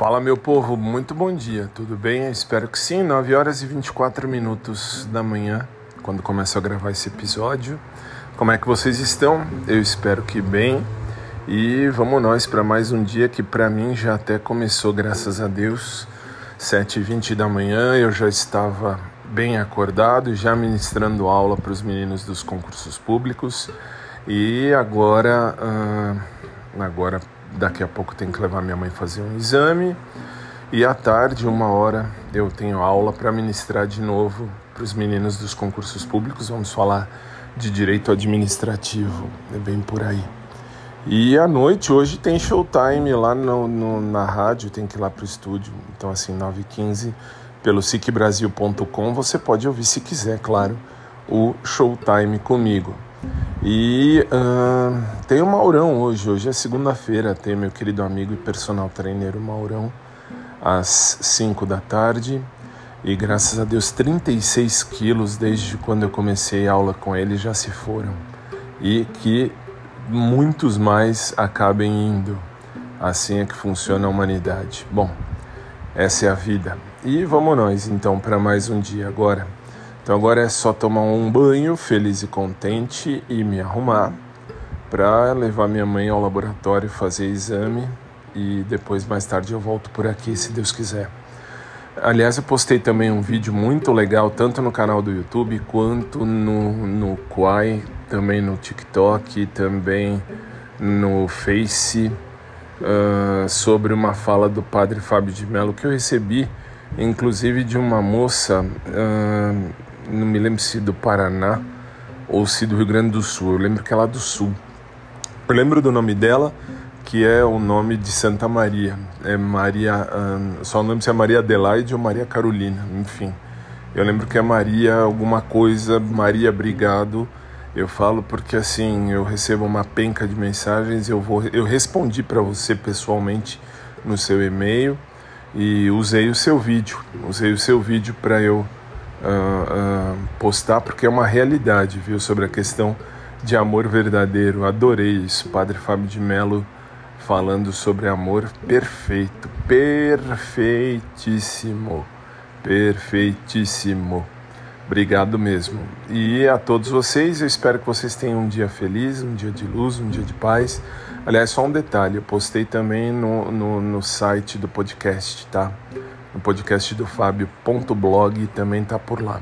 Fala meu povo, muito bom dia, tudo bem? Espero que sim, 9 horas e 24 minutos da manhã, quando começo a gravar esse episódio. Como é que vocês estão? Eu espero que bem. E vamos nós para mais um dia que para mim já até começou, graças a Deus. 7h20 da manhã eu já estava bem acordado, já ministrando aula para os meninos dos concursos públicos. E agora, uh, agora daqui a pouco tenho que levar minha mãe fazer um exame e à tarde, uma hora, eu tenho aula para ministrar de novo para os meninos dos concursos públicos. Vamos falar de direito administrativo, é bem por aí. E à noite, hoje tem showtime lá no, no na rádio, tem que ir lá para o estúdio. Então, assim, 9h15, pelo sicbrasil.com, você pode ouvir, se quiser, claro, o showtime comigo. E uh, tem o Maurão hoje, hoje é segunda-feira, tem meu querido amigo e personal trainer Maurão, às 5 da tarde. E graças a Deus, 36 quilos desde quando eu comecei a aula com ele já se foram. E que muitos mais acabem indo. Assim é que funciona a humanidade. Bom, essa é a vida. E vamos nós então para mais um dia agora. Então agora é só tomar um banho feliz e contente e me arrumar para levar minha mãe ao laboratório fazer exame e depois mais tarde eu volto por aqui se Deus quiser. Aliás, eu postei também um vídeo muito legal, tanto no canal do YouTube quanto no, no Quai, também no TikTok, também no Face, uh, sobre uma fala do padre Fábio de Mello que eu recebi, inclusive de uma moça. Uh, não me lembro se do Paraná ou se do Rio Grande do Sul. Eu lembro que é lá do Sul. Eu lembro do nome dela, que é o nome de Santa Maria. É Maria, só não lembro se é Maria Adelaide ou Maria Carolina, enfim. Eu lembro que é Maria alguma coisa, Maria Obrigado. Eu falo porque assim, eu recebo uma penca de mensagens, eu vou eu respondi para você pessoalmente no seu e-mail e usei o seu vídeo. Usei o seu vídeo para eu uh, uh, postar porque é uma realidade, viu? Sobre a questão de amor verdadeiro. Adorei isso. Padre Fábio de Mello falando sobre amor perfeito, perfeitíssimo, perfeitíssimo. Obrigado mesmo. E a todos vocês, eu espero que vocês tenham um dia feliz, um dia de luz, um dia de paz. Aliás, só um detalhe, eu postei também no, no, no site do podcast, tá? No podcast do Fábio.blog também está por lá.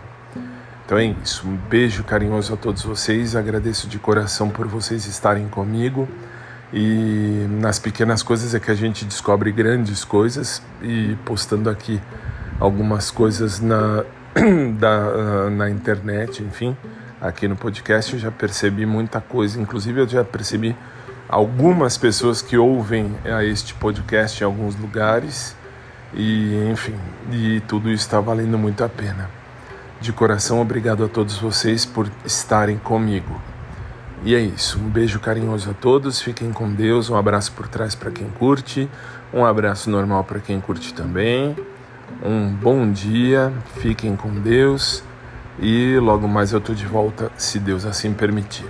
Então é isso. Um beijo carinhoso a todos vocês. Agradeço de coração por vocês estarem comigo. E nas pequenas coisas é que a gente descobre grandes coisas. E postando aqui algumas coisas na, da, na internet, enfim, aqui no podcast, eu já percebi muita coisa. Inclusive, eu já percebi algumas pessoas que ouvem a este podcast em alguns lugares e enfim, e tudo está valendo muito a pena. De coração, obrigado a todos vocês por estarem comigo. E é isso, um beijo carinhoso a todos, fiquem com Deus, um abraço por trás para quem curte, um abraço normal para quem curte também. Um bom dia, fiquem com Deus e logo mais eu tô de volta, se Deus assim permitir.